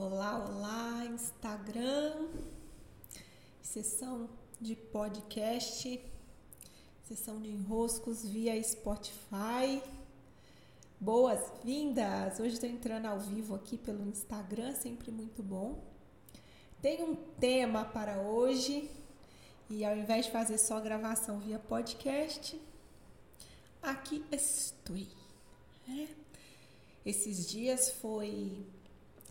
Olá, olá, Instagram, sessão de podcast, sessão de enroscos via Spotify. Boas-vindas! Hoje estou entrando ao vivo aqui pelo Instagram, sempre muito bom. Tem um tema para hoje e ao invés de fazer só gravação via podcast, aqui estou. É. Esses dias foi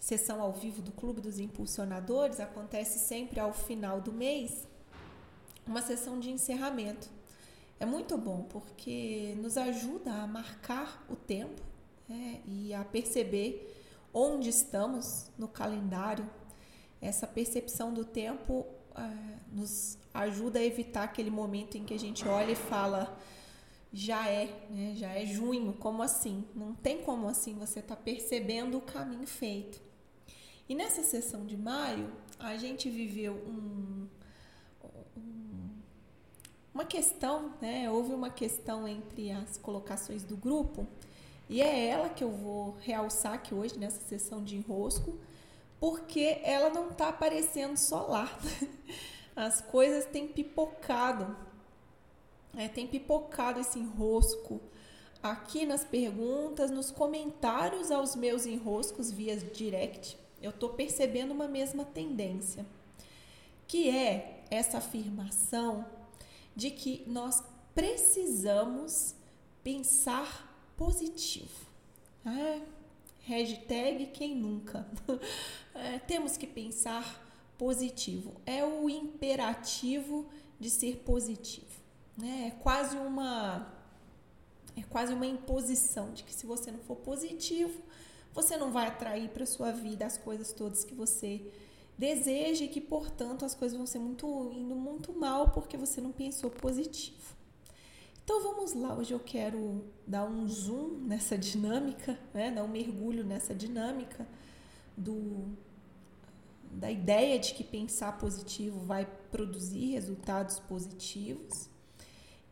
sessão ao vivo do Clube dos Impulsionadores, acontece sempre ao final do mês, uma sessão de encerramento. É muito bom porque nos ajuda a marcar o tempo né, e a perceber onde estamos no calendário. Essa percepção do tempo é, nos ajuda a evitar aquele momento em que a gente olha e fala já é, né? já é junho, como assim? Não tem como assim você tá percebendo o caminho feito. E nessa sessão de maio, a gente viveu um, um, uma questão, né? Houve uma questão entre as colocações do grupo, e é ela que eu vou realçar aqui hoje nessa sessão de enrosco, porque ela não está aparecendo só lá. As coisas têm pipocado, é, tem pipocado esse enrosco aqui nas perguntas, nos comentários aos meus enroscos via direct eu estou percebendo uma mesma tendência, que é essa afirmação de que nós precisamos pensar positivo. É, hashtag quem nunca. É, temos que pensar positivo. É o imperativo de ser positivo. Né? É quase uma é quase uma imposição de que se você não for positivo, você não vai atrair para sua vida as coisas todas que você deseja e que, portanto, as coisas vão ser muito indo muito mal porque você não pensou positivo. Então vamos lá, hoje eu quero dar um zoom nessa dinâmica, né? dar um mergulho nessa dinâmica do da ideia de que pensar positivo vai produzir resultados positivos.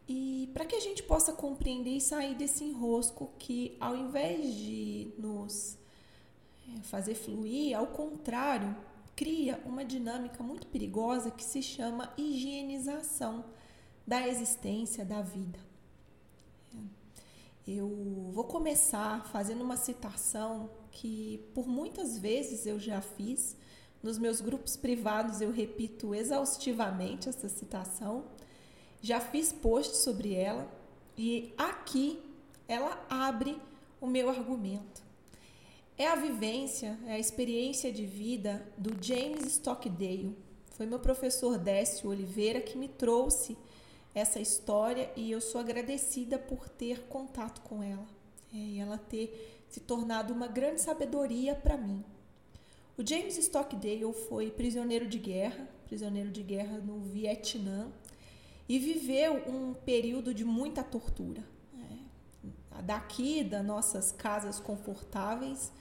E para que a gente possa compreender e sair desse enrosco que, ao invés de nos é, fazer fluir, ao contrário, cria uma dinâmica muito perigosa que se chama higienização da existência, da vida. Eu vou começar fazendo uma citação que por muitas vezes eu já fiz. Nos meus grupos privados eu repito exaustivamente essa citação já fiz post sobre ela e aqui ela abre o meu argumento. É a vivência, é a experiência de vida do James Stockdale. Foi meu professor Décio Oliveira que me trouxe essa história e eu sou agradecida por ter contato com ela é, e ela ter se tornado uma grande sabedoria para mim. O James Stockdale foi prisioneiro de guerra, prisioneiro de guerra no Vietnã e viveu um período de muita tortura. Né? Daqui, das nossas casas confortáveis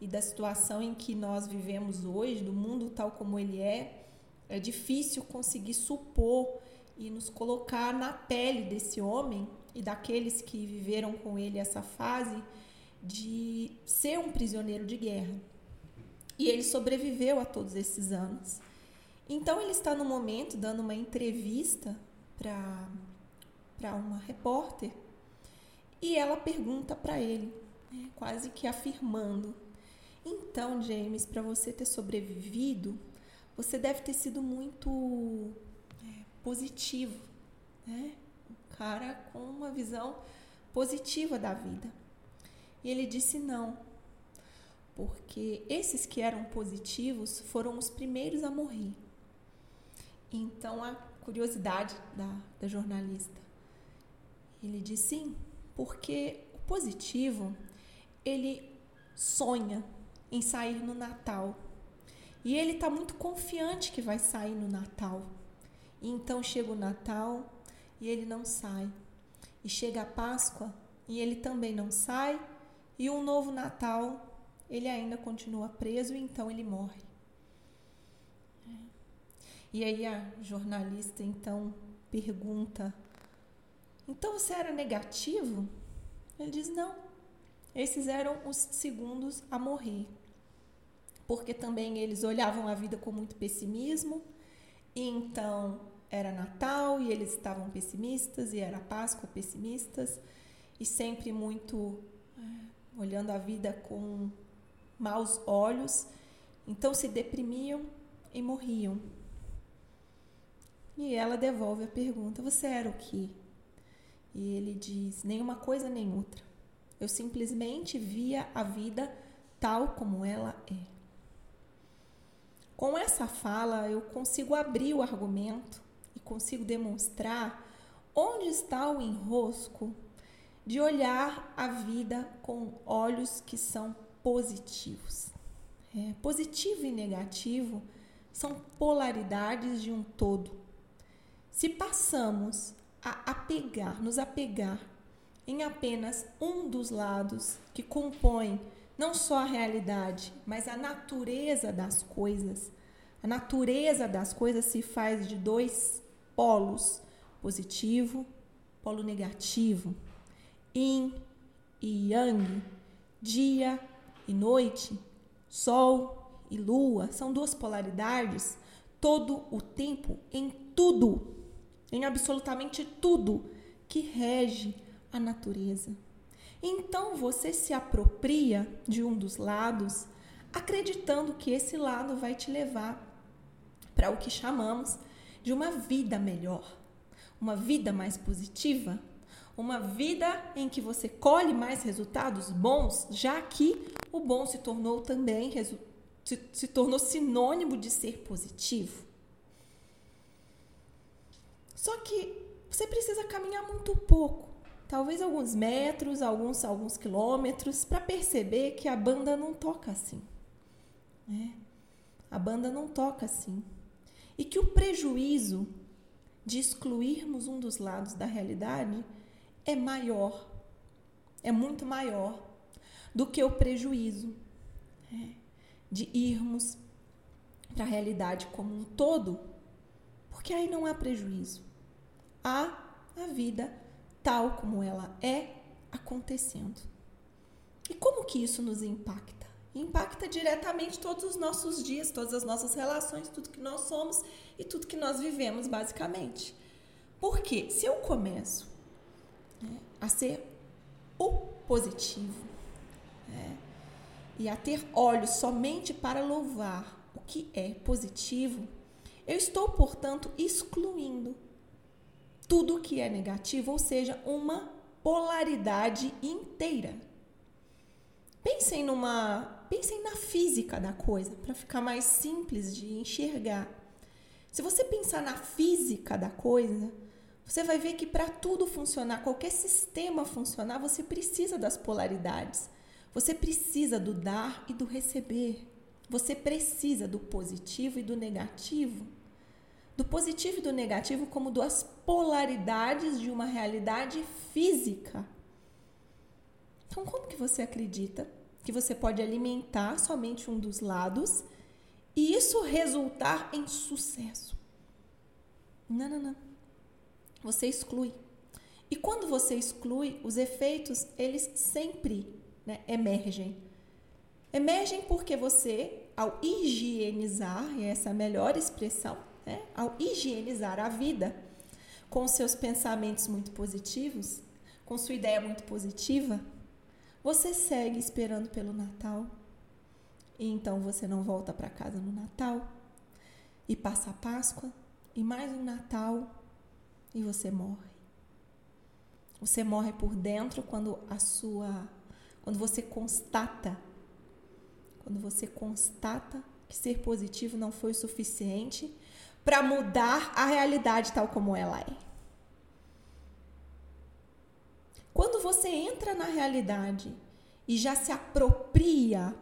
e da situação em que nós vivemos hoje, do mundo tal como ele é, é difícil conseguir supor e nos colocar na pele desse homem e daqueles que viveram com ele essa fase de ser um prisioneiro de guerra. E ele sobreviveu a todos esses anos. Então ele está no momento dando uma entrevista para uma repórter e ela pergunta para ele, né, quase que afirmando: Então, James, para você ter sobrevivido, você deve ter sido muito é, positivo, né? Um cara com uma visão positiva da vida. E ele disse não, porque esses que eram positivos foram os primeiros a morrer. Então a curiosidade da, da jornalista. Ele diz sim, porque o positivo ele sonha em sair no Natal e ele está muito confiante que vai sair no Natal. E então chega o Natal e ele não sai. E chega a Páscoa e ele também não sai. E um novo Natal ele ainda continua preso e então ele morre. E aí a jornalista então pergunta: Então você era negativo? Ele diz: Não. Esses eram os segundos a morrer. porque também eles olhavam a vida com muito pessimismo. Então era Natal e eles estavam pessimistas, e era Páscoa pessimistas, e sempre muito é, olhando a vida com maus olhos. Então se deprimiam e morriam. E ela devolve a pergunta: Você era o que? E ele diz: Nenhuma coisa nem outra. Eu simplesmente via a vida tal como ela é. Com essa fala, eu consigo abrir o argumento e consigo demonstrar onde está o enrosco de olhar a vida com olhos que são positivos. É, positivo e negativo são polaridades de um todo. Se passamos a apegar, nos apegar em apenas um dos lados que compõe não só a realidade, mas a natureza das coisas. A natureza das coisas se faz de dois polos, positivo, polo negativo, yin e yang, dia e noite, sol e lua, são duas polaridades todo o tempo em tudo, em absolutamente tudo que rege a natureza. Então você se apropria de um dos lados, acreditando que esse lado vai te levar para o que chamamos de uma vida melhor, uma vida mais positiva, uma vida em que você colhe mais resultados bons, já que o bom se tornou também se, se tornou sinônimo de ser positivo. Só que você precisa caminhar muito pouco talvez alguns metros, alguns, alguns quilômetros, para perceber que a banda não toca assim. Né? A banda não toca assim. E que o prejuízo de excluirmos um dos lados da realidade é maior, é muito maior do que o prejuízo né? de irmos para a realidade como um todo, porque aí não há prejuízo. Há a vida tal como ela é acontecendo. E como que isso nos impacta? Impacta diretamente todos os nossos dias, todas as nossas relações, tudo que nós somos e tudo que nós vivemos, basicamente. Porque se eu começo né, a ser o positivo né, e a ter olhos somente para louvar o que é positivo, eu estou, portanto, excluindo tudo que é negativo, ou seja, uma polaridade inteira. Pensem numa, pensem na física da coisa, para ficar mais simples de enxergar. Se você pensar na física da coisa, você vai ver que para tudo funcionar, qualquer sistema funcionar, você precisa das polaridades. Você precisa do dar e do receber. Você precisa do positivo e do negativo do positivo e do negativo como duas polaridades de uma realidade física. Então, como que você acredita que você pode alimentar somente um dos lados e isso resultar em sucesso? Não, não, não. Você exclui. E quando você exclui, os efeitos, eles sempre né, emergem. Emergem porque você, ao higienizar, e essa é a melhor expressão, né? ao higienizar a vida com seus pensamentos muito positivos, com sua ideia muito positiva, você segue esperando pelo Natal. E então você não volta para casa no Natal e passa a Páscoa e mais um Natal e você morre. Você morre por dentro quando a sua quando você constata quando você constata que ser positivo não foi o suficiente para mudar a realidade tal como ela é. Quando você entra na realidade e já se apropria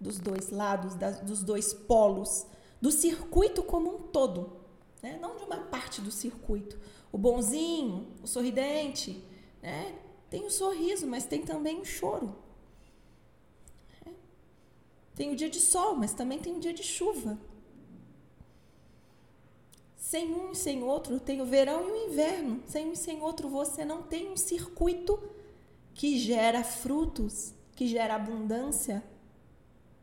dos dois lados, das, dos dois polos, do circuito como um todo, né? não de uma parte do circuito. O bonzinho, o sorridente, né? tem o sorriso, mas tem também o choro. Né? Tem o dia de sol, mas também tem o dia de chuva. Sem um e sem outro, tem o verão e o inverno. Sem um e sem outro, você não tem um circuito que gera frutos, que gera abundância,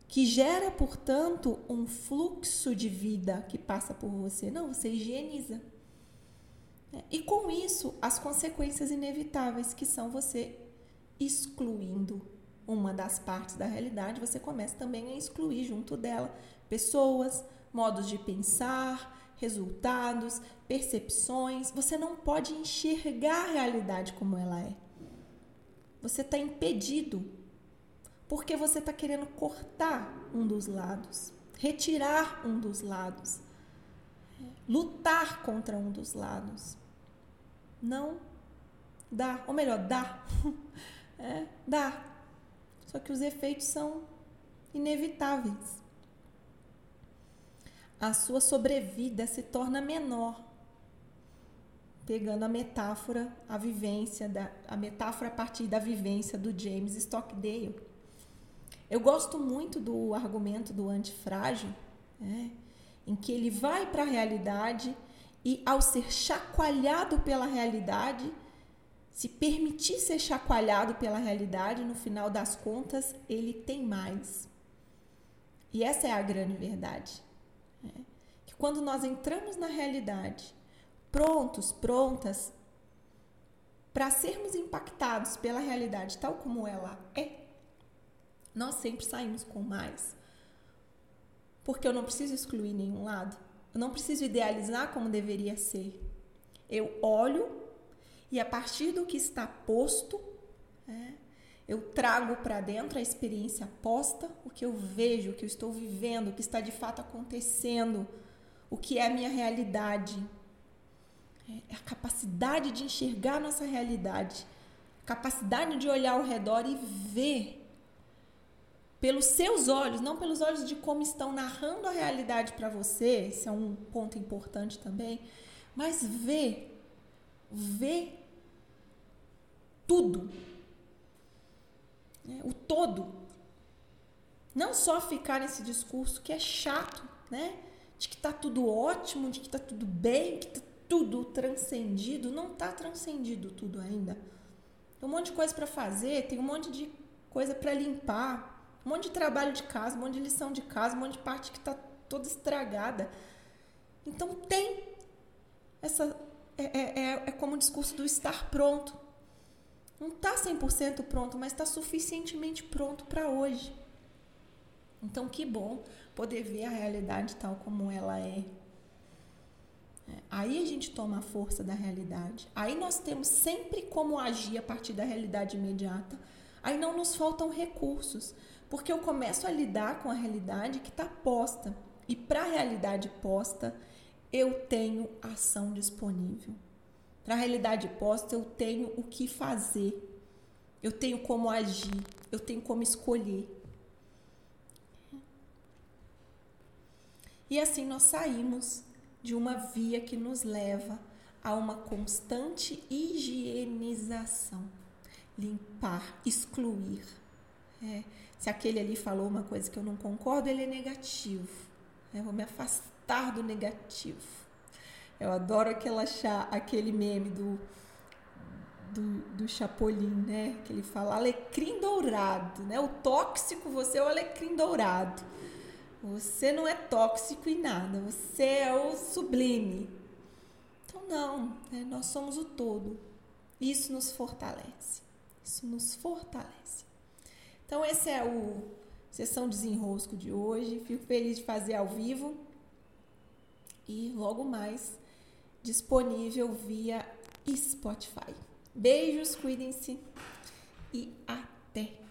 que gera, portanto, um fluxo de vida que passa por você. Não, você higieniza. É, e com isso, as consequências inevitáveis, que são você excluindo uma das partes da realidade, você começa também a excluir junto dela pessoas, modos de pensar, resultados, percepções. Você não pode enxergar a realidade como ela é. Você está impedido porque você está querendo cortar um dos lados, retirar um dos lados, lutar contra um dos lados. Não dá, ou melhor, dá. É, dá. Só que os efeitos são inevitáveis. A sua sobrevida se torna menor. Pegando a metáfora, a vivência da a metáfora a partir da vivência do James Stockdale. Eu gosto muito do argumento do antifrágil, né, em que ele vai para a realidade e, ao ser chacoalhado pela realidade, se permitir ser chacoalhado pela realidade, no final das contas, ele tem mais. E essa é a grande verdade. Né? Que quando nós entramos na realidade, prontos, prontas, para sermos impactados pela realidade tal como ela é, nós sempre saímos com mais. Porque eu não preciso excluir nenhum lado. Eu não preciso idealizar como deveria ser. Eu olho e a partir do que está posto, é, eu trago para dentro a experiência posta, o que eu vejo, o que eu estou vivendo, o que está de fato acontecendo, o que é a minha realidade. É a capacidade de enxergar nossa realidade, capacidade de olhar ao redor e ver pelos seus olhos, não pelos olhos de como estão narrando a realidade para você, esse é um ponto importante também, mas ver, ver tudo, né? o todo. Não só ficar nesse discurso que é chato, né? De que tá tudo ótimo, de que tá tudo bem, que tá tudo transcendido. Não tá transcendido tudo ainda. Tem um monte de coisa para fazer, tem um monte de coisa para limpar, um monte de trabalho de casa, um monte de lição de casa, um monte de parte que está toda estragada. Então tem essa. É, é, é, é como o discurso do estar pronto. Não está 100% pronto, mas está suficientemente pronto para hoje. Então, que bom poder ver a realidade tal como ela é. é. Aí a gente toma a força da realidade. Aí nós temos sempre como agir a partir da realidade imediata. Aí não nos faltam recursos. Porque eu começo a lidar com a realidade que está posta. E para a realidade posta, eu tenho ação disponível. Para a realidade posta, eu tenho o que fazer. Eu tenho como agir. Eu tenho como escolher. E assim nós saímos de uma via que nos leva a uma constante higienização. Limpar, excluir. É se aquele ali falou uma coisa que eu não concordo, ele é negativo. Eu vou me afastar do negativo. Eu adoro aquela, aquele meme do, do, do Chapolin, né? Que ele fala alecrim dourado, né? O tóxico, você é o alecrim dourado. Você não é tóxico em nada, você é o sublime. Então, não, né? nós somos o todo. Isso nos fortalece. Isso nos fortalece. Então, esse é o Sessão Desenrosco de hoje. Fico feliz de fazer ao vivo. E logo mais disponível via Spotify. Beijos, cuidem-se e até!